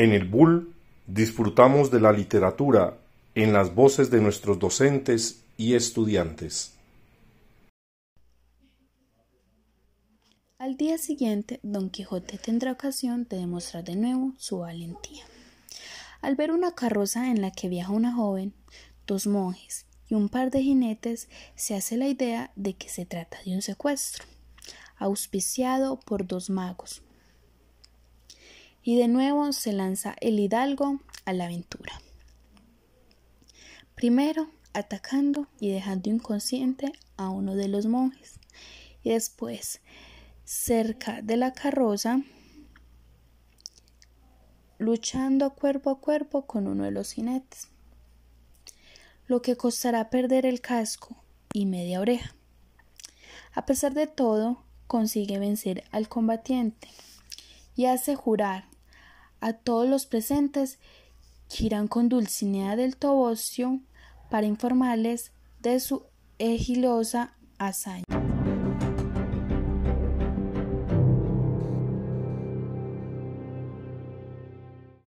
En el Bull disfrutamos de la literatura en las voces de nuestros docentes y estudiantes. Al día siguiente, Don Quijote tendrá ocasión de demostrar de nuevo su valentía. Al ver una carroza en la que viaja una joven, dos monjes y un par de jinetes, se hace la idea de que se trata de un secuestro, auspiciado por dos magos. Y de nuevo se lanza el hidalgo a la aventura. Primero atacando y dejando inconsciente a uno de los monjes, y después cerca de la carroza, luchando cuerpo a cuerpo con uno de los jinetes, lo que costará perder el casco y media oreja. A pesar de todo, consigue vencer al combatiente y hace jurar a todos los presentes irán con Dulcinea del Tobocio para informarles de su egilosa hazaña.